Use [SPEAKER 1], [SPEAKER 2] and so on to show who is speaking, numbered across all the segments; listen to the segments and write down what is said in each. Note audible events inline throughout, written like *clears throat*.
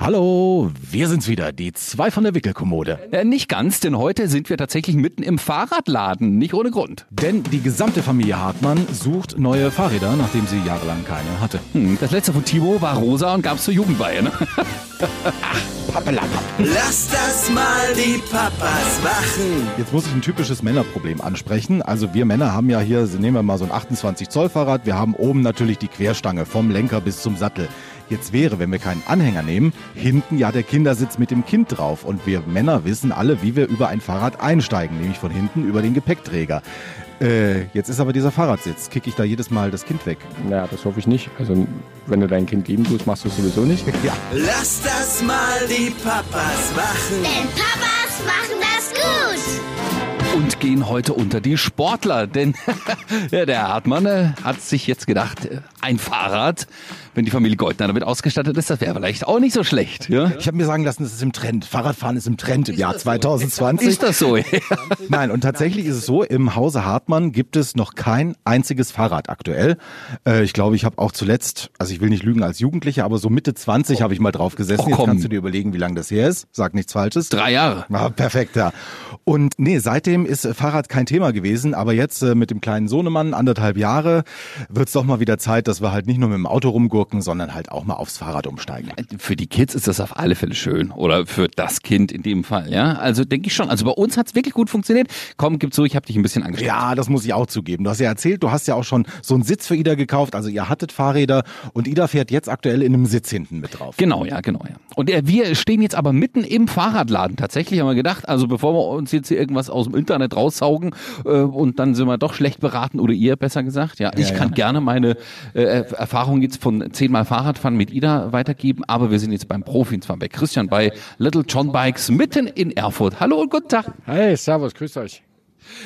[SPEAKER 1] Hallo, wir sind's wieder, die zwei von der Wickelkommode.
[SPEAKER 2] Äh, nicht ganz, denn heute sind wir tatsächlich mitten im Fahrradladen, nicht ohne Grund.
[SPEAKER 1] Denn die gesamte Familie Hartmann sucht neue Fahrräder, nachdem sie jahrelang keine hatte.
[SPEAKER 2] Hm, das letzte von Timo war rosa und gab's zur Jugendweihe, ne? *laughs*
[SPEAKER 1] Pappelapapp.
[SPEAKER 3] Lass das mal die Papas machen.
[SPEAKER 1] Jetzt muss ich ein typisches Männerproblem ansprechen. Also wir Männer haben ja hier, nehmen wir mal so ein 28 Zoll Fahrrad, wir haben oben natürlich die Querstange vom Lenker bis zum Sattel. Jetzt wäre, wenn wir keinen Anhänger nehmen, hinten ja der Kindersitz mit dem Kind drauf. Und wir Männer wissen alle, wie wir über ein Fahrrad einsteigen, nämlich von hinten über den Gepäckträger. Äh, jetzt ist aber dieser Fahrradsitz. Kicke ich da jedes Mal das Kind weg?
[SPEAKER 4] Naja, das hoffe ich nicht. Also, wenn du dein Kind lieben tust, machst du es sowieso nicht. *laughs*
[SPEAKER 1] Ja.
[SPEAKER 3] Lass das mal die Papas machen.
[SPEAKER 5] Denn Papas machen das gut.
[SPEAKER 2] Und gehen heute unter die Sportler, denn *laughs* ja, der Hartmann äh, hat sich jetzt gedacht, äh, ein Fahrrad, wenn die Familie Goldner damit ausgestattet ist, das wäre vielleicht auch nicht so schlecht. Ja?
[SPEAKER 1] Ich habe mir sagen lassen, das ist im Trend. Fahrradfahren ist im Trend im Jahr 2020.
[SPEAKER 2] Ist das so? *laughs*
[SPEAKER 1] Nein, und tatsächlich ist es so, im Hause Hartmann gibt es noch kein einziges Fahrrad aktuell. Äh, ich glaube, ich habe auch zuletzt, also ich will nicht lügen als Jugendlicher, aber so Mitte 20 habe ich mal drauf gesessen.
[SPEAKER 2] Och,
[SPEAKER 1] Jetzt kannst du dir überlegen, wie lange das her ist. Sag nichts Falsches.
[SPEAKER 2] Drei Jahre.
[SPEAKER 1] Ah, perfekt, ja. Und nee, seitdem ist Fahrrad kein Thema gewesen, aber jetzt äh, mit dem kleinen Sohnemann, anderthalb Jahre, wird's doch mal wieder Zeit, dass wir halt nicht nur mit dem Auto rumgurken, sondern halt auch mal aufs Fahrrad umsteigen.
[SPEAKER 2] Für die Kids ist das auf alle Fälle schön. Oder für das Kind in dem Fall, ja. Also denke ich schon. Also bei uns hat's wirklich gut funktioniert. Komm, gib zu, ich habe dich ein bisschen angesteckt.
[SPEAKER 1] Ja, das muss ich auch zugeben. Du hast ja erzählt, du hast ja auch schon so einen Sitz für Ida gekauft. Also ihr hattet Fahrräder und Ida fährt jetzt aktuell in einem Sitz hinten mit drauf.
[SPEAKER 2] Genau, ja, genau, ja. Und äh, wir stehen jetzt aber mitten im Fahrradladen. Tatsächlich haben wir gedacht, also bevor wir uns jetzt hier irgendwas aus dem Internet raussaugen äh, und dann sind wir doch schlecht beraten oder ihr besser gesagt. Ja, ich
[SPEAKER 1] Ja,
[SPEAKER 2] kann
[SPEAKER 1] ja.
[SPEAKER 2] gerne meine äh, Erfahrung jetzt von zehnmal Fahrradfahren mit Ida weitergeben, aber wir sind jetzt beim Profi, und zwar bei Christian bei Little John Bikes mitten in Erfurt. Hallo und guten Tag.
[SPEAKER 4] Hey, servus, grüßt euch.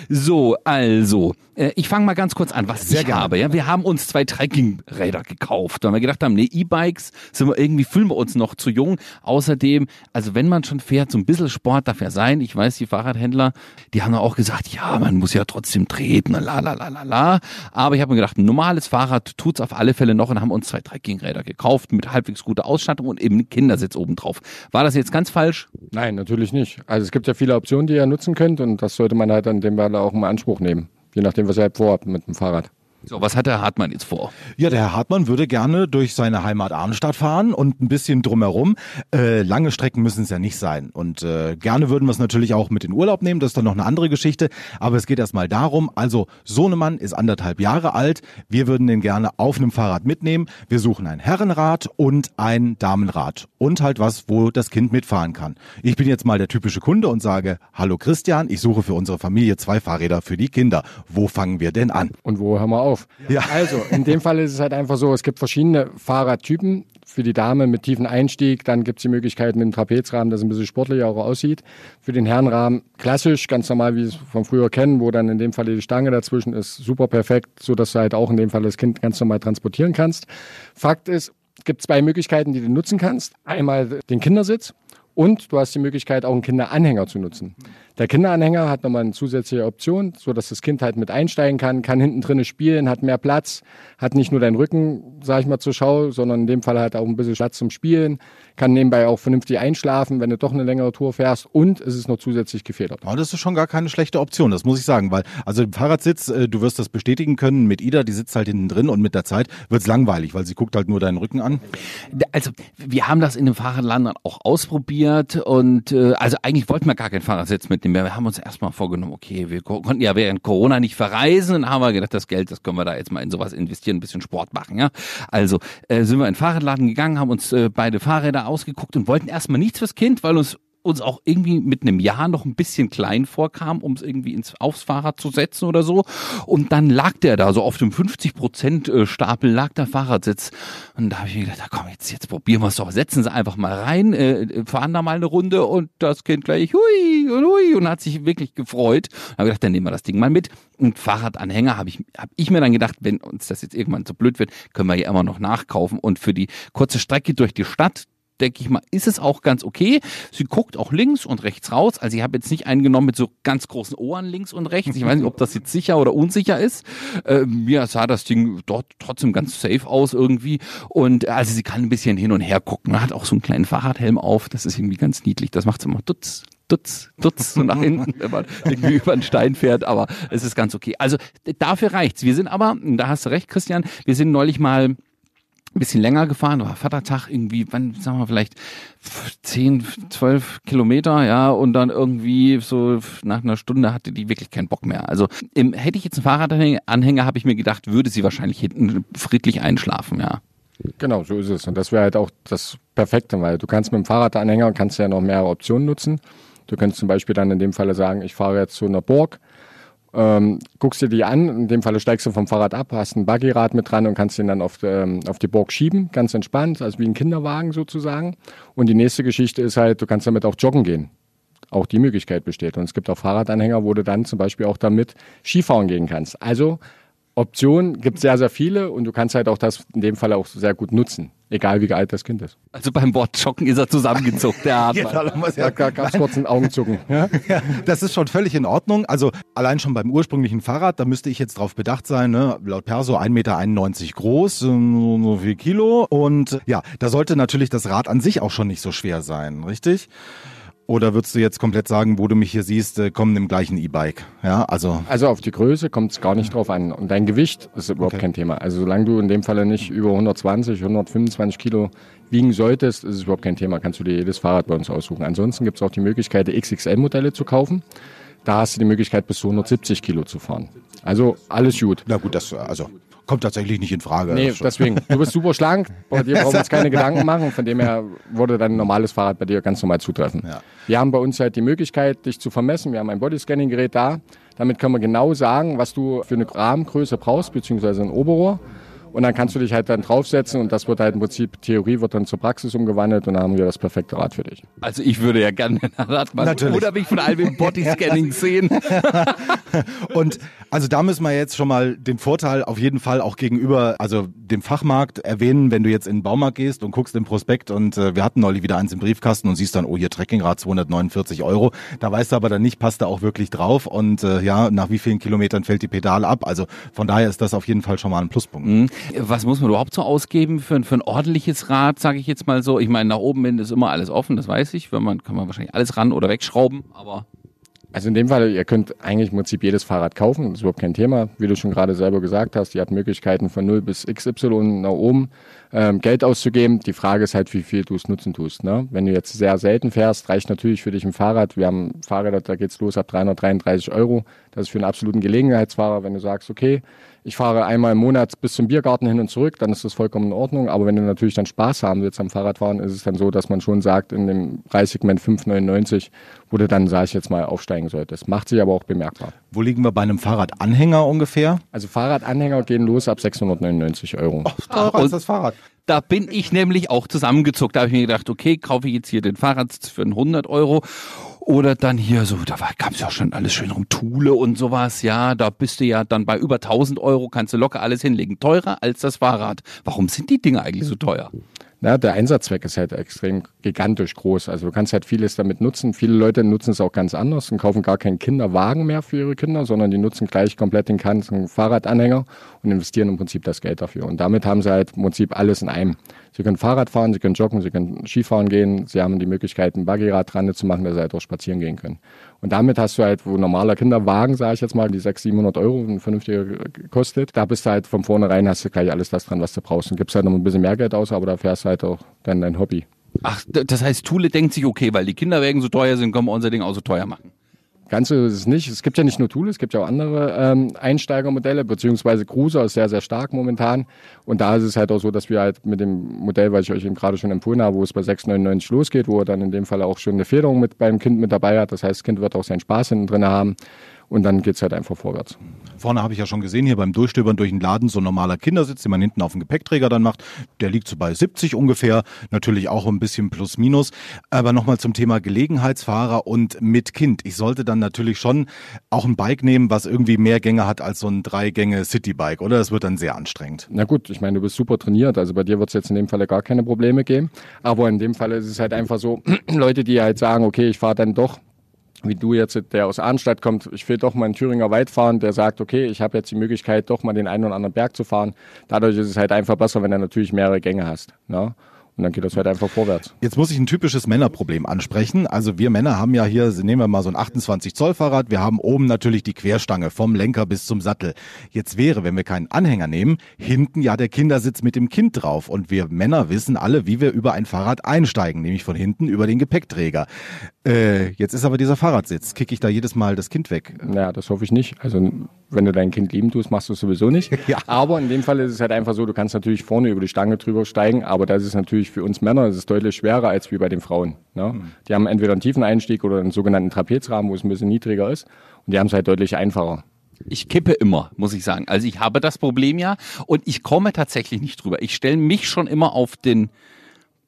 [SPEAKER 2] So, also, äh, ich fange mal ganz kurz an, was
[SPEAKER 1] Sehr
[SPEAKER 2] ich
[SPEAKER 1] gerne.
[SPEAKER 2] habe. Ja, wir haben uns zwei Trekkingräder gekauft, weil wir gedacht haben, nee, E-Bikes sind wir irgendwie fühlen wir uns noch zu jung. Außerdem, also wenn man schon fährt, so ein bisschen Sport darf ja sein. Ich weiß, die Fahrradhändler, die haben ja auch gesagt, ja, man muss ja trotzdem treten, la la la la la. Aber ich habe mir gedacht, ein normales Fahrrad tut's auf alle Fälle noch und haben uns zwei Trekkingräder gekauft mit halbwegs guter Ausstattung und eben einen Kindersitz oben drauf. War das jetzt ganz falsch?
[SPEAKER 4] Nein, natürlich nicht. Also es gibt ja viele Optionen, die ihr nutzen könnt und das sollte man halt an dem Fall auch in Anspruch nehmen. Je nachdem, was ihr halt vorhabt mit dem Fahrrad.
[SPEAKER 2] So, was hat der Hartmann jetzt vor?
[SPEAKER 1] Ja, der Herr Hartmann würde gerne durch seine Heimat Arnstadt fahren und ein bisschen drumherum. Äh, lange Strecken müssen es ja nicht sein. Und äh, gerne würden wir es natürlich auch mit in Urlaub nehmen. Das ist dann noch eine andere Geschichte. Aber es geht erstmal darum, also Sohnemann ist anderthalb Jahre alt. Wir würden den gerne auf einem Fahrrad mitnehmen. Wir suchen ein Herrenrad und ein Damenrad. Und halt was, wo das Kind mitfahren kann. Ich bin jetzt mal der typische Kunde und sage, hallo Christian, ich suche für unsere Familie zwei Fahrräder für die Kinder. Wo fangen wir denn an?
[SPEAKER 4] Und wo hören wir auf?
[SPEAKER 1] Ja.
[SPEAKER 4] Also, in dem Fall ist es halt einfach so, es gibt verschiedene Fahrradtypen. Für die Dame mit tiefen Einstieg, dann gibt es die Möglichkeit mit einem Trapezrahmen, das ein bisschen sportlicher auch aussieht. Für den Herrenrahmen klassisch, ganz normal, wie wir es von früher kennen, wo dann in dem Fall die Stange dazwischen ist, super perfekt, so dass du halt auch in dem Fall das Kind ganz normal transportieren kannst. Fakt ist, es gibt zwei Möglichkeiten, die du nutzen kannst. Einmal den Kindersitz und du hast die Möglichkeit, auch einen Kinderanhänger zu nutzen. Der Kinderanhänger hat nochmal eine zusätzliche Option, so dass das Kind halt mit einsteigen kann, kann hinten drinnen spielen, hat mehr Platz, hat nicht nur deinen Rücken, sag ich mal, zur Schau, sondern in dem Fall halt auch ein bisschen Platz zum Spielen, kann nebenbei auch vernünftig einschlafen, wenn du doch eine längere Tour fährst und es ist noch zusätzlich gefedert.
[SPEAKER 1] Ja, das ist schon gar keine schlechte Option, das muss ich sagen, weil also im Fahrradsitz, äh, du wirst das bestätigen können mit Ida, die sitzt halt hinten drin und mit der Zeit wird's langweilig, weil sie guckt halt nur deinen Rücken an.
[SPEAKER 2] Also wir haben das in dem Fahrradladen dann auch ausprobiert und äh, also eigentlich wollten wir gar keinen Fahrersitz mitnehmen. Wir haben uns erstmal vorgenommen, okay, wir ko- konnten ja während Corona nicht verreisen und haben wir gedacht, das Geld, das können wir da jetzt mal in sowas investieren, ein bisschen Sport machen, ja. Also äh, sind wir in den Fahrradladen gegangen, haben uns äh, beide Fahrräder ausgeguckt und wollten erstmal nichts fürs Kind, weil uns uns auch irgendwie mit einem Jahr noch ein bisschen klein vorkam, um es irgendwie ins, aufs Fahrrad zu setzen oder so. Und dann lag der da, so auf dem 50% Stapel lag der Fahrradsitz. Und da habe ich mir gedacht, komm, jetzt, jetzt probieren wir es doch. Setzen Sie einfach mal rein, äh, fahren da mal eine Runde und das Kind gleich hui und hui und hat sich wirklich gefreut. Da habe ich gedacht, dann nehmen wir das Ding mal mit. Und Fahrradanhänger habe ich, hab ich mir dann gedacht, wenn uns das jetzt irgendwann zu blöd wird, können wir ja immer noch nachkaufen. Und für die kurze Strecke durch die Stadt, denke ich mal, ist es auch ganz okay. Sie guckt auch links und rechts raus. Also ich habe jetzt nicht einen genommen mit so ganz großen Ohren links und rechts. Ich weiß nicht, ob das jetzt sicher oder unsicher ist. Äh, mir sah das Ding dort trotzdem ganz safe aus irgendwie. Und äh, also sie kann ein bisschen hin und her gucken. Hat auch so einen kleinen Fahrradhelm auf. Das ist irgendwie ganz niedlich. Das macht sie immer dutz, dutz, dutz so nach hinten, wenn man irgendwie über einen Stein fährt. Aber es ist ganz okay. Also dafür reicht's. Wir sind aber, da hast du recht, Christian, wir sind neulich mal ein bisschen länger gefahren, war Vatertag irgendwie, wann, sagen wir vielleicht 10, 12 Kilometer, ja, und dann irgendwie so nach einer Stunde hatte die wirklich keinen Bock mehr. Also im, hätte ich jetzt einen Fahrradanhänger, habe ich mir gedacht, würde sie wahrscheinlich hinten friedlich einschlafen, ja.
[SPEAKER 4] Genau, so ist es. Und das wäre halt auch das Perfekte, weil du kannst mit dem Fahrradanhänger kannst ja noch mehrere Optionen nutzen. Du könntest zum Beispiel dann in dem Falle sagen, ich fahre jetzt zu einer Burg, ähm, guckst dir die an, in dem Falle steigst du vom Fahrrad ab, hast ein Buggyrad mit dran und kannst den dann auf, ähm, auf die Burg schieben, ganz entspannt, also wie ein Kinderwagen sozusagen. Und die nächste Geschichte ist halt, du kannst damit auch joggen gehen. Auch die Möglichkeit besteht. Und es gibt auch Fahrradanhänger, wo du dann zum Beispiel auch damit Skifahren gehen kannst. Also Optionen gibt es sehr, sehr viele und du kannst halt auch das in dem Fall auch sehr gut nutzen. Egal wie alt das Kind ist.
[SPEAKER 2] Also beim Wort Joggen ist er zusammengezuckt, der Hartmann.
[SPEAKER 4] Da gab es kurz ein Augenzucken. Ja? *laughs*
[SPEAKER 1] Ja, das ist schon völlig in Ordnung. Also allein schon beim ursprünglichen Fahrrad, da müsste ich jetzt drauf bedacht sein, ne? laut Perso 1,91 Meter groß, so so viel Kilo. Und ja, da sollte natürlich das Rad an sich auch schon nicht so schwer sein, richtig? Oder würdest du jetzt komplett sagen, wo du mich hier siehst, äh, komm, nimm gleich ein E-Bike? Ja, also.
[SPEAKER 4] Also auf die Größe kommt es gar nicht drauf an. Und dein Gewicht ist überhaupt
[SPEAKER 1] Okay.
[SPEAKER 4] kein Thema. Also solange du in dem Falle nicht über 120, 125 Kilo wiegen solltest, ist es überhaupt kein Thema. Kannst du dir jedes Fahrrad bei uns aussuchen. Ansonsten gibt es auch die Möglichkeit, XXL-Modelle zu kaufen. Da hast du die Möglichkeit, bis zu 170 Kilo zu fahren. Also alles gut.
[SPEAKER 1] Na gut, das also kommt tatsächlich nicht in Frage.
[SPEAKER 4] Nee, deswegen. Du bist super schlank, bei dir brauchen wir uns keine Gedanken machen. Von dem her würde dein normales Fahrrad bei dir ganz normal zutreffen.
[SPEAKER 1] Ja.
[SPEAKER 4] Wir haben bei uns halt die Möglichkeit, dich zu vermessen. Wir haben ein Bodyscanning-Gerät da. Damit können wir genau sagen, was du für eine Rahmengröße brauchst, beziehungsweise ein Oberrohr. Und dann kannst du dich halt dann draufsetzen und das wird halt im Prinzip, Theorie wird dann zur Praxis umgewandelt und dann haben wir das perfekte Rad für dich.
[SPEAKER 2] Also ich würde ja gerne einen Hartmann
[SPEAKER 1] Natürlich.
[SPEAKER 2] oder mich von allem im Bodyscanning *laughs* sehen. *laughs*
[SPEAKER 1] Und also da müssen wir jetzt schon mal den Vorteil auf jeden Fall auch gegenüber, also dem Fachmarkt erwähnen, wenn du jetzt in den Baumarkt gehst und guckst im Prospekt und äh, wir hatten neulich wieder eins im Briefkasten und siehst dann, oh hier Trekkingrad 249 Euro. Da weißt du aber dann nicht, passt da auch wirklich drauf und äh, ja, nach wie vielen Kilometern fällt die Pedale ab. Also von daher ist das auf jeden Fall schon mal ein Pluspunkt.
[SPEAKER 2] Mhm. Was muss man überhaupt so ausgeben für, ein- für ein ordentliches Rad, sage ich jetzt mal so? Ich meine, nach oben hin ist immer alles offen, das weiß ich. Wenn man kann man wahrscheinlich alles ran oder wegschrauben, aber
[SPEAKER 4] Also in dem Fall, ihr könnt eigentlich im Prinzip jedes Fahrrad kaufen, das ist überhaupt kein Thema. Wie du schon gerade selber gesagt hast, ihr habt Möglichkeiten von 0 bis XY nach oben ähm, Geld auszugeben. Die Frage ist halt, wie viel du es nutzen tust. Ne? Wenn du jetzt sehr selten fährst, reicht natürlich für dich ein Fahrrad. Wir haben Fahrräder, da geht's los ab 333 Euro. Das ist für einen absoluten Gelegenheitsfahrer, wenn du sagst, okay, ich fahre einmal im Monat bis zum Biergarten hin und zurück, dann ist das vollkommen in Ordnung. Aber wenn du natürlich dann Spaß haben willst am Fahrradfahren, ist es dann so, dass man schon sagt, in dem Preissegment 5,99, wo du dann, sage ich jetzt mal, aufsteigen solltest. Macht sich aber auch bemerkbar.
[SPEAKER 1] Wo liegen wir bei einem Fahrradanhänger ungefähr?
[SPEAKER 4] Also Fahrradanhänger gehen los ab 699 Euro.
[SPEAKER 1] Teurer als das Fahrrad.
[SPEAKER 2] Da bin ich nämlich auch zusammengezuckt. Da habe ich mir gedacht, okay, kaufe ich jetzt hier den Fahrrad für 100 Euro. Oder dann hier so, da gab es ja schon alles schön rum, Thule und sowas. Ja, da bist du ja dann bei über 1000 Euro, kannst du locker alles hinlegen. Teurer als das Fahrrad. Warum sind die Dinge eigentlich so teuer?
[SPEAKER 4] Na, der Einsatzzweck ist halt extrem gigantisch groß. Also du kannst halt vieles damit nutzen. Viele Leute nutzen es auch ganz anders und kaufen gar keinen Kinderwagen mehr für ihre Kinder, sondern die nutzen gleich komplett den ganzen Fahrradanhänger und investieren im Prinzip das Geld dafür. Und damit haben sie halt im Prinzip alles in einem. Sie können Fahrrad fahren, sie können joggen, sie können Skifahren gehen, sie haben die Möglichkeit, ein Buggyrad dran zu machen, dass sie halt auch spazieren gehen können. Und damit hast du halt, wo normaler Kinderwagen, sage ich jetzt mal, die 600, 700 Euro, ein vernünftiger kostet, da bist du halt von vornherein, hast du gleich alles das dran, was du brauchst. Und gibst halt noch ein bisschen mehr Geld aus, aber da fährst du halt auch dann dein Hobby.
[SPEAKER 2] Ach, das heißt, Thule denkt sich, okay, weil die Kinderwägen so teuer sind, können wir unser Ding auch so teuer machen.
[SPEAKER 4] Ganz so ist es nicht. Es gibt ja nicht nur Thule, es gibt ja auch andere ähm, Einsteigermodelle, beziehungsweise Cruiser ist sehr, sehr stark momentan. Und da ist es halt auch so, dass wir halt mit dem Modell, was ich euch eben gerade schon empfohlen habe, wo es bei 6,99 losgeht, wo er dann in dem Fall auch schon eine Federung mit beim Kind mit dabei hat. Das heißt, das Kind wird auch seinen Spaß hinten drin haben. Und dann geht's halt einfach vorwärts.
[SPEAKER 1] Vorne habe ich ja schon gesehen, hier beim Durchstöbern durch den Laden so ein normaler Kindersitz, den man hinten auf dem Gepäckträger dann macht. Der liegt so bei 70 ungefähr, natürlich auch ein bisschen plus minus. Aber nochmal zum Thema Gelegenheitsfahrer und mit Kind. Ich sollte dann natürlich schon auch ein Bike nehmen, was irgendwie mehr Gänge hat als so ein Dreigänge Citybike, oder? Das wird dann sehr anstrengend.
[SPEAKER 4] Na gut, ich meine, du bist super trainiert, also bei dir wird es jetzt in dem Falle gar keine Probleme geben. Aber in dem Fall ist es halt einfach so, *clears throat* Leute, die halt sagen, okay, ich fahre dann doch wie du jetzt, der aus Arnstadt kommt, ich will doch mal in Thüringer Wald fahren, der sagt, okay, ich habe jetzt die Möglichkeit, doch mal den einen oder anderen Berg zu fahren. Dadurch ist es halt einfach besser, wenn du natürlich mehrere Gänge hast. Ne? Und dann geht das halt einfach vorwärts.
[SPEAKER 1] Jetzt muss ich ein typisches Männerproblem ansprechen. Also wir Männer haben ja hier, nehmen wir mal so ein 28 Zoll Fahrrad, wir haben oben natürlich die Querstange vom Lenker bis zum Sattel. Jetzt wäre, wenn wir keinen Anhänger nehmen, hinten ja der Kindersitz mit dem Kind drauf. Und wir Männer wissen alle, wie wir über ein Fahrrad einsteigen, nämlich von hinten über den Gepäckträger. Äh, jetzt ist aber dieser Fahrradsitz. Kicke ich da jedes Mal das Kind weg?
[SPEAKER 4] Naja, das hoffe ich nicht. Also wenn du dein Kind lieben tust, machst du es sowieso nicht. *laughs*
[SPEAKER 1] Ja.
[SPEAKER 4] Aber in dem Fall ist es halt einfach so, du kannst natürlich vorne über die Stange drüber steigen, aber das ist natürlich für uns Männer, das ist deutlich schwerer als wie bei den Frauen. Ne?
[SPEAKER 1] Hm.
[SPEAKER 4] Die haben entweder einen tiefen Einstieg oder einen sogenannten Trapezrahmen, wo es ein bisschen niedriger ist. Und die haben es halt deutlich einfacher.
[SPEAKER 2] Ich kippe immer, muss ich sagen. Also ich habe das Problem ja und ich komme tatsächlich nicht drüber. Ich stelle mich schon immer auf den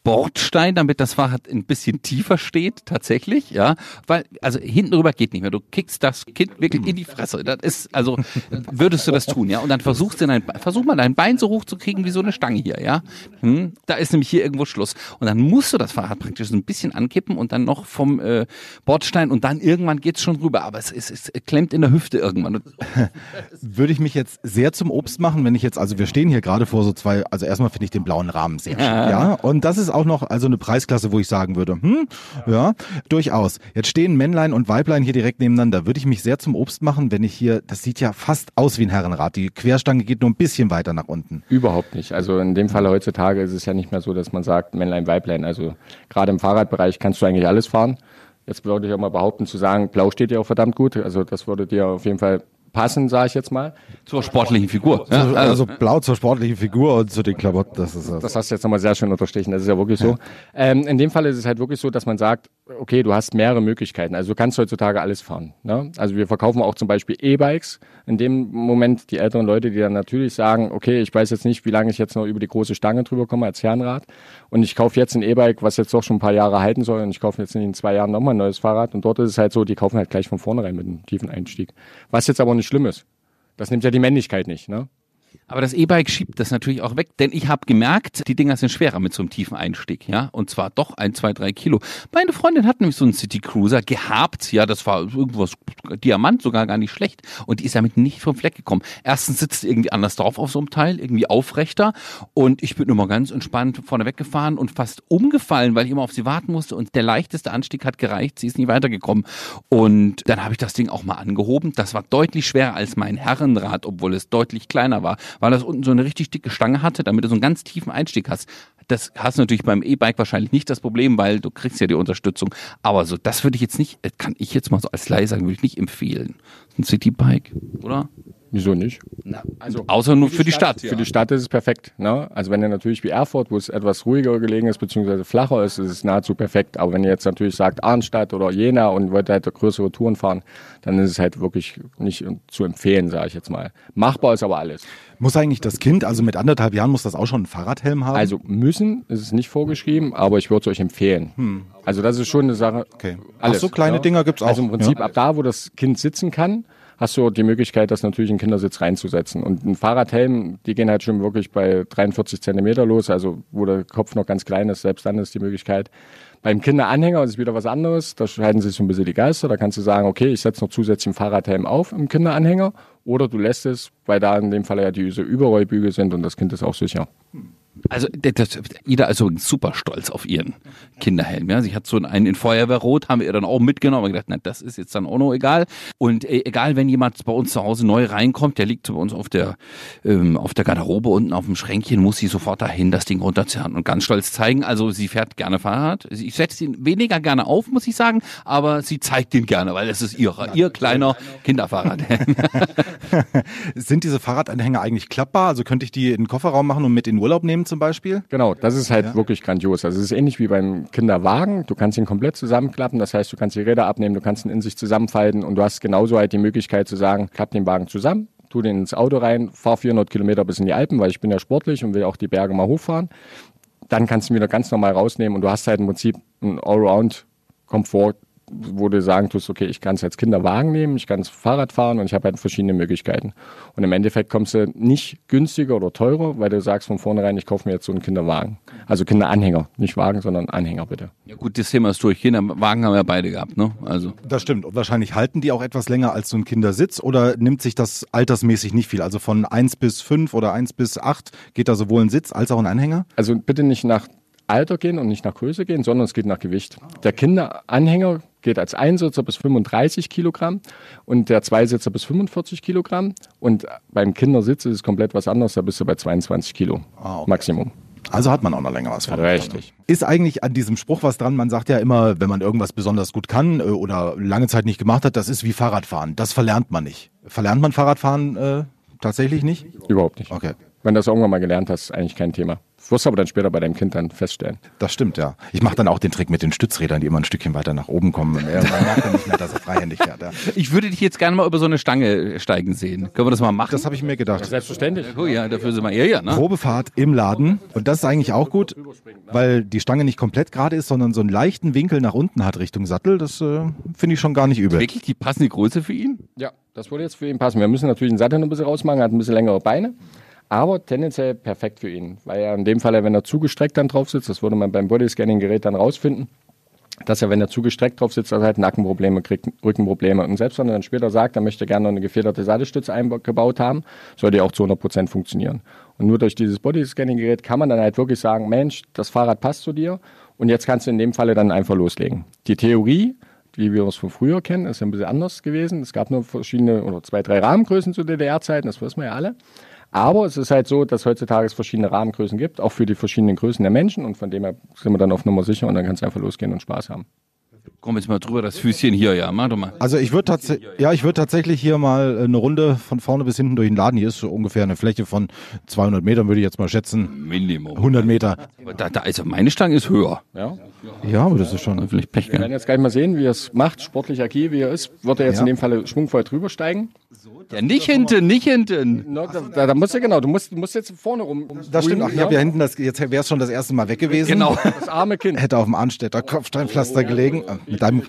[SPEAKER 2] Bordstein, damit das Fahrrad ein bisschen tiefer steht, tatsächlich, ja. Weil, also hinten rüber geht nicht mehr. Du kickst das Kind wirklich in die Fresse. Das ist, also, würdest du das tun, ja. Und dann versuchst du dein, versuch mal dein Bein so hoch zu kriegen wie so eine Stange hier, ja. Hm? Da ist nämlich hier irgendwo Schluss. Und dann musst du das Fahrrad praktisch so ein bisschen ankippen und dann noch vom äh, Bordstein und dann irgendwann geht's schon rüber. Aber es, ist, es klemmt in der Hüfte irgendwann. *laughs*
[SPEAKER 1] Würde ich mich jetzt sehr zum Obst machen, wenn ich jetzt, also wir stehen hier gerade vor so zwei, also erstmal finde ich den blauen Rahmen sehr schick, ja. Und das ist auch noch also eine Preisklasse, wo ich sagen würde, hm, ja, durchaus. Jetzt stehen Männlein und Weiblein hier direkt nebeneinander. Würde ich mich sehr zum Obst machen, wenn ich hier, das sieht ja fast aus wie ein Herrenrad. Die Querstange geht nur ein bisschen weiter nach unten.
[SPEAKER 4] Überhaupt nicht. Also in dem Fall heutzutage ist es ja nicht mehr so, dass man sagt Männlein, Weiblein. Also gerade im Fahrradbereich kannst du eigentlich alles fahren. Jetzt würde ich auch mal behaupten zu sagen, Blau steht dir auch verdammt gut. Also das würde dir auf jeden Fall passen, sage ich jetzt mal.
[SPEAKER 2] zur sportlichen Figur. Ja,
[SPEAKER 1] Also, also blau zur sportlichen Figur und zu den Klamotten, das ist das.
[SPEAKER 4] Das hast du jetzt nochmal sehr schön unterstrichen, das ist ja wirklich so. Ähm, in dem Fall ist es halt wirklich so, dass man sagt, okay, du hast mehrere Möglichkeiten. Also du kannst heutzutage alles fahren. Ne? Also wir verkaufen auch zum Beispiel E-Bikes. In dem Moment die älteren Leute, die dann natürlich sagen, okay, ich weiß jetzt nicht, wie lange ich jetzt noch über die große Stange drüber komme als Herrenrad. Und ich kaufe jetzt ein E-Bike, was jetzt doch schon ein paar Jahre halten soll. Und ich kaufe jetzt in zwei Jahren nochmal ein neues Fahrrad. Und dort ist es halt so, die kaufen halt gleich von vornherein mit einem tiefen Einstieg. Was jetzt aber nicht schlimm ist. Das nimmt ja die Männlichkeit nicht. Ne?
[SPEAKER 2] Aber das E-Bike schiebt das natürlich auch weg, denn ich habe gemerkt, die Dinger sind schwerer mit so einem tiefen Einstieg, ja, und zwar doch ein, zwei, drei Kilo. Meine Freundin hat nämlich so einen City Cruiser gehabt, ja, das war irgendwas Diamant, sogar gar nicht schlecht, und die ist damit nicht vom Fleck gekommen. Erstens sitzt sie irgendwie anders drauf auf so einem Teil, irgendwie aufrechter, und ich bin immer ganz entspannt vorne weggefahren und fast umgefallen, weil ich immer auf sie warten musste, und der leichteste Anstieg hat gereicht, sie ist nie weitergekommen. Und dann habe ich das Ding auch mal angehoben. Das war deutlich schwerer als mein Herrenrad, obwohl es deutlich kleiner war, weil das unten so eine richtig dicke Stange hatte, damit du so einen ganz tiefen Einstieg hast. Das hast du natürlich beim E-Bike wahrscheinlich nicht das Problem, weil du kriegst ja die Unterstützung. Aber so, das würde ich jetzt nicht, äh, kann ich jetzt mal so als Laie sagen, würde ich nicht empfehlen. Ein Citybike, oder?
[SPEAKER 4] Wieso nicht?
[SPEAKER 2] Na, also außer nur für die Stadt.
[SPEAKER 4] Für die Stadt ist es perfekt. Ne? Also wenn ihr natürlich wie Erfurt, wo es etwas ruhiger gelegen ist, beziehungsweise flacher ist, ist es nahezu perfekt. Aber wenn ihr jetzt natürlich sagt Arnstadt oder Jena und wollt halt größere Touren fahren, dann ist es halt wirklich nicht zu empfehlen, sage ich jetzt mal. Machbar ist aber alles.
[SPEAKER 1] Muss eigentlich das Kind, also mit anderthalb Jahren muss das auch schon einen Fahrradhelm haben?
[SPEAKER 4] Also müssen ist es nicht vorgeschrieben, aber ich würde es euch empfehlen. Also das ist schon eine Sache.
[SPEAKER 1] Okay.
[SPEAKER 4] Alles,
[SPEAKER 1] Ach so kleine
[SPEAKER 4] ne?
[SPEAKER 1] Dinger gibt's auch.
[SPEAKER 4] Also im Prinzip
[SPEAKER 1] Ja.
[SPEAKER 4] ab da, wo das Kind sitzen kann, hast du die Möglichkeit, das natürlich in den Kindersitz reinzusetzen. Und ein Fahrradhelm, die gehen halt schon wirklich bei 43 Zentimeter los, also wo der Kopf noch ganz klein ist, selbst dann ist die Möglichkeit. Beim Kinderanhänger ist es wieder was anderes, da scheiden sich so ein bisschen die Geister. Da kannst du sagen, okay, ich setze noch zusätzlich einen Fahrradhelm auf im Kinderanhänger oder du lässt es, weil da in dem Fall ja diese Überrollbügel sind und das Kind ist auch sicher.
[SPEAKER 2] Also das, Ida ist übrigens super stolz auf ihren Kinderhelm. Ja. Sie hat so einen in Feuerwehrrot, haben wir ihr dann auch mitgenommen und gedacht, na, das ist jetzt dann auch noch egal. Und äh, egal, wenn jemand bei uns zu Hause neu reinkommt, der liegt bei uns auf der, ähm, auf der Garderobe unten auf dem Schränkchen, muss sie sofort dahin das Ding runterzerren und ganz stolz zeigen. Also sie fährt gerne Fahrrad. Ich setze ihn weniger gerne auf, muss ich sagen, aber sie zeigt ihn gerne, weil es ist ihrer, ihr kleiner Kinderfahrradhelm. *laughs* *laughs*
[SPEAKER 1] Sind diese Fahrradanhänger eigentlich klappbar? Also könnte ich die in den Kofferraum machen und mit in den Urlaub nehmen? Nehmen zum Beispiel.
[SPEAKER 4] Genau, das ist halt wirklich grandios. Also es ist ähnlich wie beim Kinderwagen. Du kannst ihn komplett zusammenklappen, das heißt, du kannst die Räder abnehmen, du kannst ihn in sich zusammenfalten und du hast genauso halt die Möglichkeit zu sagen, klapp den Wagen zusammen, tu den ins Auto rein, fahr 400 Kilometer bis in die Alpen, weil ich bin ja sportlich und will auch die Berge mal hochfahren. Dann kannst du ihn wieder ganz normal rausnehmen und du hast halt im Prinzip einen Allround-Komfort, wo du sagen tust, okay, ich kann es als Kinderwagen nehmen, ich kann es Fahrrad fahren und ich habe halt verschiedene Möglichkeiten. Und im Endeffekt kommst du nicht günstiger oder teurer, weil du sagst von vornherein, ich kaufe mir jetzt so einen Kinderwagen. Also Kinderanhänger, nicht Wagen, sondern Anhänger bitte.
[SPEAKER 2] Ja gut, das Thema ist durch. Kinderwagen haben wir beide gehabt, ne? Also.
[SPEAKER 1] Das stimmt. Und wahrscheinlich halten die auch etwas länger als so ein Kindersitz oder nimmt sich das altersmäßig nicht viel? Also von 1 bis 5 oder 1 bis 8 geht da sowohl ein Sitz als auch ein Anhänger?
[SPEAKER 4] Also bitte nicht nach Alter gehen und nicht nach Größe gehen, sondern es geht nach Gewicht. Der Kinderanhänger geht als Einsitzer bis 35 Kilogramm und der Zweisitzer bis 45 Kilogramm. Und beim Kindersitz ist es komplett was anderes, da bist du bei 22 Kilo
[SPEAKER 1] Ah, okay.
[SPEAKER 4] Maximum.
[SPEAKER 1] Also hat man auch noch länger was von.
[SPEAKER 4] Richtig.
[SPEAKER 1] Ist eigentlich an diesem Spruch was dran? Man sagt ja immer, wenn man irgendwas besonders gut kann äh, oder lange Zeit nicht gemacht hat, das ist wie Fahrradfahren. Das verlernt man nicht. Verlernt man Fahrradfahren äh, tatsächlich nicht?
[SPEAKER 4] Überhaupt nicht.
[SPEAKER 1] Okay.
[SPEAKER 4] Wenn du das irgendwann mal gelernt hast, ist eigentlich kein Thema. Das wirst du aber dann später bei deinem Kind dann feststellen.
[SPEAKER 1] Das stimmt, ja. Ich mache dann auch den Trick mit den Stützrädern, die immer ein Stückchen weiter nach oben kommen. Und er man merkt dann nicht mehr, dass er freihändig fährt. Ja.
[SPEAKER 2] Ich würde dich jetzt gerne mal über so eine Stange steigen sehen. Können wir das mal machen?
[SPEAKER 1] Das habe ich mir gedacht.
[SPEAKER 4] Selbstverständlich.
[SPEAKER 2] oh ja, dafür sind wir ja, ja, ne?
[SPEAKER 1] Probefahrt im Laden. Und das ist eigentlich auch gut, weil die Stange nicht komplett gerade ist, sondern so einen leichten Winkel nach unten hat Richtung Sattel. Das äh, finde ich schon gar nicht übel.
[SPEAKER 2] Wirklich die passende Größe für ihn?
[SPEAKER 4] Ja, das würde jetzt für ihn passen. Wir müssen natürlich den Sattel noch ein bisschen rausmachen, er hat ein bisschen längere Beine. Aber tendenziell perfekt für ihn, weil er in dem Fall, wenn er zugestreckt dann drauf sitzt, das würde man beim Bodyscanning-Gerät dann rausfinden, dass er, wenn er zugestreckt drauf sitzt, dass er halt Nackenprobleme kriegt, Rückenprobleme. Und selbst wenn er dann später sagt, er möchte gerne noch eine gefederte Sattelstütze eingebaut haben, sollte die auch zu 100 Prozent funktionieren. Und nur durch dieses Bodyscanning-Gerät kann man dann halt wirklich sagen, Mensch, das Fahrrad passt zu dir und jetzt kannst du in dem Falle dann einfach loslegen. Die Theorie, wie wir es von früher kennen, ist ein bisschen anders gewesen. Es gab nur verschiedene oder zwei, drei Rahmengrößen zu DDR-Zeiten, das wissen wir ja alle. Aber es ist halt so, dass heutzutage es verschiedene Rahmengrößen gibt, auch für die verschiedenen Größen der Menschen. Und von dem her sind wir dann auf Nummer sicher und dann kannst du einfach losgehen und Spaß haben.
[SPEAKER 2] Komm jetzt mal drüber, das Füßchen hier, ja, mach doch mal.
[SPEAKER 1] Also ich würde tatsächlich, ja, ich würde tatsächlich hier mal eine Runde von vorne bis hinten durch den Laden. Hier ist so ungefähr eine Fläche von 200 Metern, würde ich jetzt mal schätzen.
[SPEAKER 2] Minimum.
[SPEAKER 1] 100 Meter.
[SPEAKER 2] Aber da, da, also meine Stange ist höher.
[SPEAKER 4] Ja.
[SPEAKER 1] Ja, aber das ist schon.
[SPEAKER 2] Vielleicht Pech
[SPEAKER 4] Wir werden jetzt gleich mal sehen, wie er es macht, sportlich agil, wie er ist. Wird er jetzt
[SPEAKER 1] Ja.
[SPEAKER 4] in dem Falle schwungvoll drüber steigen?
[SPEAKER 2] Ja, nicht hinten, nicht hinten.
[SPEAKER 4] Na, da, da, da musst du genau, du musst, du musst jetzt vorne rum.
[SPEAKER 1] Das stimmt. Ach, ich habe ja
[SPEAKER 4] ja,
[SPEAKER 1] hinten das. Jetzt wäre es schon das erste Mal weg gewesen.
[SPEAKER 2] Genau.
[SPEAKER 4] das arme Kind.
[SPEAKER 1] Hätte auf dem Arnstädter Kopfsteinpflaster gelegen. Äh, Mit einem,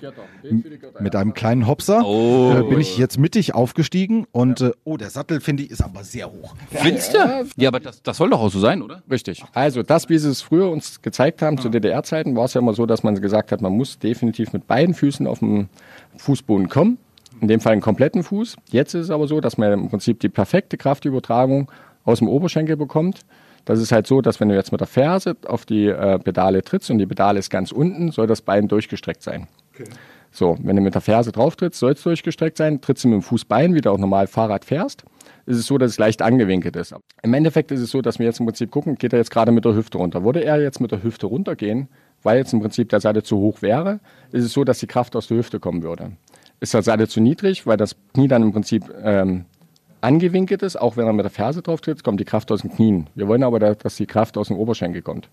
[SPEAKER 1] mit einem kleinen Hopser
[SPEAKER 2] Oh.
[SPEAKER 1] äh, bin ich jetzt mittig aufgestiegen und äh, oh, der Sattel finde ich ist aber sehr hoch.
[SPEAKER 2] Findest du? Ja, aber das, das soll doch auch so sein, oder?
[SPEAKER 4] Richtig. Also das, wie sie es früher uns gezeigt haben, zu DDR-Zeiten, war es ja immer so, dass man gesagt hat, man muss definitiv mit beiden Füßen auf dem Fußboden kommen. In dem Fall einen kompletten Fuß. Jetzt ist es aber so, dass man im Prinzip die perfekte Kraftübertragung aus dem Oberschenkel bekommt. Das ist halt so, dass wenn du jetzt mit der Ferse auf die äh, Pedale trittst und die Pedale ist ganz unten, soll das Bein durchgestreckt sein. So, wenn du mit der Ferse drauf trittst, soll es durchgestreckt sein. Trittst du mit dem Fußbein, wie du auch normal Fahrrad fährst, ist es so, dass es leicht angewinkelt ist. Im Endeffekt ist es so, dass wir jetzt im Prinzip gucken, geht er jetzt gerade mit der Hüfte runter. Würde er jetzt mit der Hüfte runtergehen, weil jetzt im Prinzip der Seite zu hoch wäre, ist es so, dass die Kraft aus der Hüfte kommen würde. Ist der Seite zu niedrig, weil das Knie dann im Prinzip ähm, angewinkelt ist, auch wenn er mit der Ferse drauf tritt, kommt die Kraft aus den Knien. Wir wollen aber, da- dass die Kraft aus dem Oberschenkel kommt,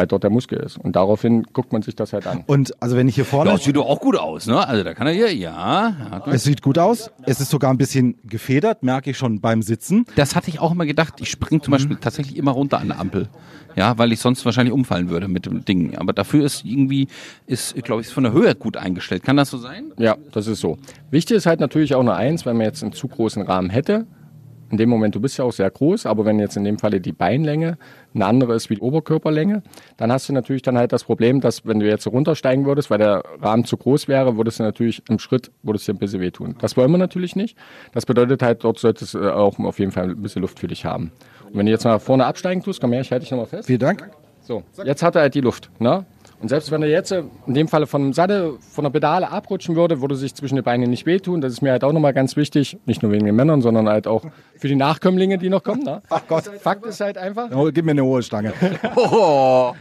[SPEAKER 4] weil dort der Muskel ist. Und daraufhin guckt man sich das halt an.
[SPEAKER 1] Und also wenn ich hier vorne.
[SPEAKER 2] Ja, das sieht doch auch gut aus, ne? Also da kann er hier, ja. ja.
[SPEAKER 1] Es sieht gut aus. Es ist sogar ein bisschen gefedert, merke ich schon beim Sitzen.
[SPEAKER 2] Das hatte ich auch immer gedacht. Ich springe zum Beispiel tatsächlich immer runter an der Ampel. Ja, weil ich sonst wahrscheinlich umfallen würde mit dem Ding. Aber dafür ist irgendwie, ist, glaube ich, ist von der Höhe gut eingestellt. Kann das so sein?
[SPEAKER 4] Ja, das ist so. Wichtig ist halt natürlich auch nur eins, wenn man jetzt einen zu großen Rahmen hätte. In dem Moment, du bist ja auch sehr groß, aber wenn jetzt in dem Falle die Beinlänge eine andere ist wie die Oberkörperlänge, dann hast du natürlich dann halt das Problem, dass wenn du jetzt runtersteigen würdest, weil der Rahmen zu groß wäre, würdest du natürlich im Schritt, würdest dir ein bisschen wehtun. Das wollen wir natürlich nicht. Das bedeutet halt, dort solltest du auch auf jeden Fall ein bisschen Luft für dich haben. Und wenn du jetzt mal vorne absteigen tust, komm her, ich halte dich nochmal fest.
[SPEAKER 1] Vielen Dank.
[SPEAKER 4] So, jetzt hat er halt die Luft. Ne? Und selbst wenn er jetzt äh, in dem Falle von dem Sattel, von der Pedale abrutschen würde, würde sich zwischen den Beinen nicht wehtun. Das ist mir halt auch nochmal ganz wichtig. Nicht nur wegen den Männern, sondern halt auch für die Nachkömmlinge, die noch kommen. Ne?
[SPEAKER 1] Ach Gott.
[SPEAKER 4] Fakt ist halt einfach.
[SPEAKER 1] Oh, gib mir eine hohe Stange.
[SPEAKER 2] Oh.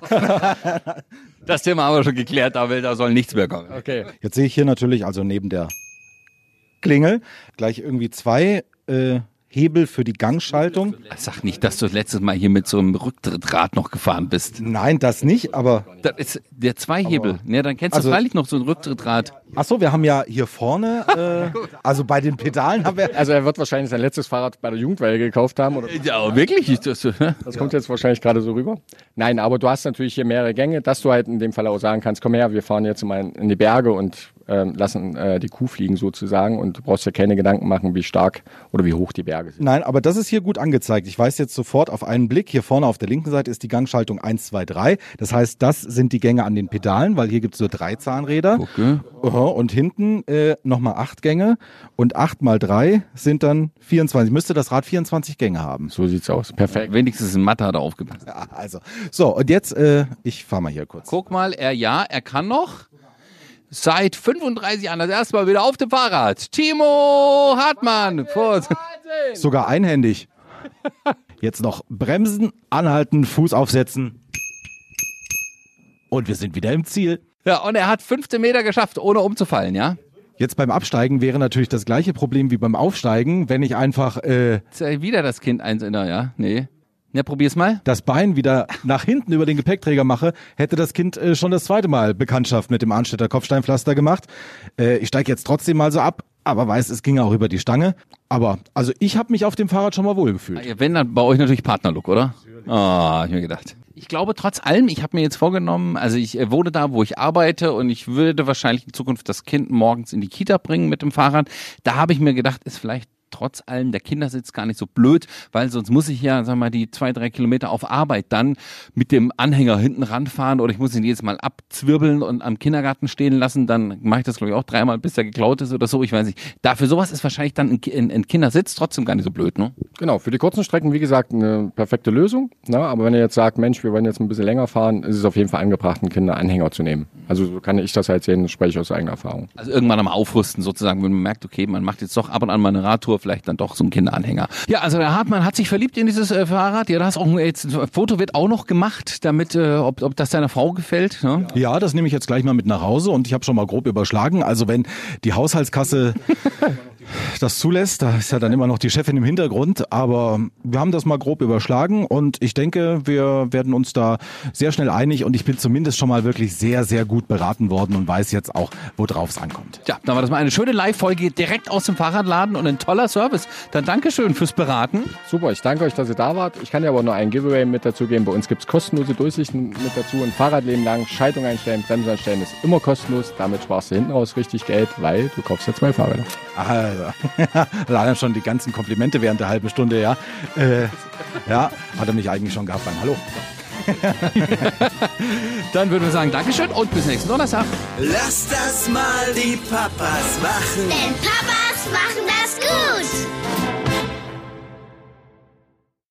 [SPEAKER 2] Das Thema haben wir schon geklärt, aber da soll nichts mehr kommen.
[SPEAKER 4] Okay.
[SPEAKER 1] Jetzt sehe ich hier natürlich, also neben der Klingel, gleich irgendwie zwei, äh, Hebel für die Gangschaltung.
[SPEAKER 2] Sag nicht, dass du letztes Mal hier mit so einem Rücktrittrad noch gefahren bist.
[SPEAKER 1] Nein, das nicht, aber
[SPEAKER 2] Das ist der Zweihebel. Ja, dann kennst du
[SPEAKER 1] Also-
[SPEAKER 2] freilich noch so ein Rücktrittrad.
[SPEAKER 1] ach so, wir haben ja hier vorne, äh, *laughs* also bei den Pedalen haben wir,
[SPEAKER 4] Also er wird wahrscheinlich sein letztes Fahrrad bei der Jugendweihe gekauft haben. Oder
[SPEAKER 2] Ja, wirklich? Ist das,
[SPEAKER 4] das kommt jetzt wahrscheinlich gerade so rüber. Nein, aber du hast natürlich hier mehrere Gänge, dass du halt in dem Fall auch sagen kannst, komm her, wir fahren jetzt mal in die Berge und ähm, lassen äh, die Kuh fliegen sozusagen und du brauchst dir keine Gedanken machen, wie stark oder wie hoch die Berge sind.
[SPEAKER 1] nein, aber das ist hier gut angezeigt. Ich weiß jetzt sofort auf einen Blick, hier vorne auf der linken Seite ist die Gangschaltung 1, 2, 3. Das heißt, das sind die Gänge an den Pedalen, weil hier gibt es nur drei Zahnräder.
[SPEAKER 2] Okay.
[SPEAKER 1] Aha, Und hinten äh, nochmal acht Gänge und acht mal drei sind dann 24. Müsste das Rad 24 Gänge haben.
[SPEAKER 4] So sieht's aus. Perfekt.
[SPEAKER 2] Wenigstens in Mathe hat er aufgepasst.
[SPEAKER 1] Ja, *laughs* also, so, und jetzt, äh, ich fahr mal hier kurz.
[SPEAKER 2] Guck mal, er ja, er kann noch. Seit 35 Jahren das erste Mal wieder auf dem Fahrrad. Timo Hartmann. Vor-
[SPEAKER 1] Sogar einhändig. Jetzt noch bremsen, anhalten, Fuß aufsetzen. Und wir sind wieder im Ziel.
[SPEAKER 2] Ja, und er hat 15 Meter geschafft, ohne umzufallen, ja?
[SPEAKER 1] Jetzt beim Absteigen wäre natürlich das gleiche Problem wie beim Aufsteigen, wenn ich einfach äh,
[SPEAKER 2] Ist ja wieder das Kind eins in der, ja? Nee. Ja, probier's mal.
[SPEAKER 1] das Bein wieder nach hinten über den Gepäckträger mache, hätte das Kind äh, schon das zweite Mal Bekanntschaft mit dem Arnstädter Kopfsteinpflaster gemacht. Äh, ich steige jetzt trotzdem mal so ab, aber weiß, es ging auch über die Stange. Aber also ich habe mich auf dem Fahrrad schon mal wohlgefühlt.
[SPEAKER 2] Ja, Wenn, dann bei euch natürlich Partnerlook, oder? Ah, hab ich mir gedacht. Ich glaube, trotz allem, ich habe mir jetzt vorgenommen, also ich äh, wohne da, wo ich arbeite und ich würde wahrscheinlich in Zukunft das Kind morgens in die Kita bringen mit dem Fahrrad. Da habe ich mir gedacht, ist vielleicht trotz allem der Kindersitz gar nicht so blöd, weil sonst muss ich ja, sag mal, die zwei, drei Kilometer auf Arbeit dann mit dem Anhänger hinten ranfahren oder ich muss ihn jedes Mal abzwirbeln und am Kindergarten stehen lassen. Dann mache ich das, glaube ich, auch dreimal, bis er geklaut ist oder so. Ich weiß nicht. Dafür sowas ist wahrscheinlich dann ein, Ki- ein, ein Kindersitz trotzdem gar nicht so blöd, ne?
[SPEAKER 4] Genau, für die kurzen Strecken, wie gesagt, eine perfekte Lösung. Na, aber wenn ihr jetzt sagt, Mensch, wir wollen jetzt ein bisschen länger fahren, ist es auf jeden Fall angebracht, einen Kinderanhänger zu nehmen. Also so kann ich das halt sehen, spreche ich aus eigener Erfahrung.
[SPEAKER 2] Also irgendwann am Aufrüsten sozusagen, wenn man merkt, okay, man macht jetzt doch ab und an mal eine Radtour, vielleicht dann doch so ein Kinderanhänger. Ja, also der Hartmann hat sich verliebt in dieses äh, Fahrrad. Ja, da hast auch jetzt ein Foto wird auch noch gemacht, damit äh, ob, ob das deiner Frau gefällt. Ne?
[SPEAKER 1] Ja, das nehme ich jetzt gleich mal mit nach Hause und ich habe schon mal grob überschlagen. Also wenn die Haushaltskasse *laughs* das zulässt, da ist ja dann immer noch die Chefin im Hintergrund, aber wir haben das mal grob überschlagen und ich denke, wir werden uns da sehr schnell einig und ich bin zumindest schon mal wirklich sehr, sehr gut beraten worden und weiß jetzt auch, worauf es ankommt.
[SPEAKER 2] Ja, dann war das mal eine schöne Live-Folge direkt aus dem Fahrradladen und ein toller Service. Dann Dankeschön fürs Beraten.
[SPEAKER 4] Super, ich danke euch, dass ihr da wart. Ich kann dir aber nur ein Giveaway mit dazu geben. Bei uns gibt's kostenlose Durchsichten mit dazu. Ein Fahrradleben lang, Schaltung einstellen, Bremse einstellen ist immer kostenlos. Damit sparst du hinten raus richtig Geld, weil du kaufst ja zwei Fahrräder.
[SPEAKER 1] Also, *laughs* allein schon die ganzen Komplimente während der halben Stunde, ja. Äh, ja, hat er mich eigentlich schon gehabt beim Hallo. *laughs*
[SPEAKER 2] Dann würden wir sagen Dankeschön und bis nächsten Donnerstag.
[SPEAKER 3] Lass das mal die Papas machen.
[SPEAKER 5] Denn Papas machen das gut.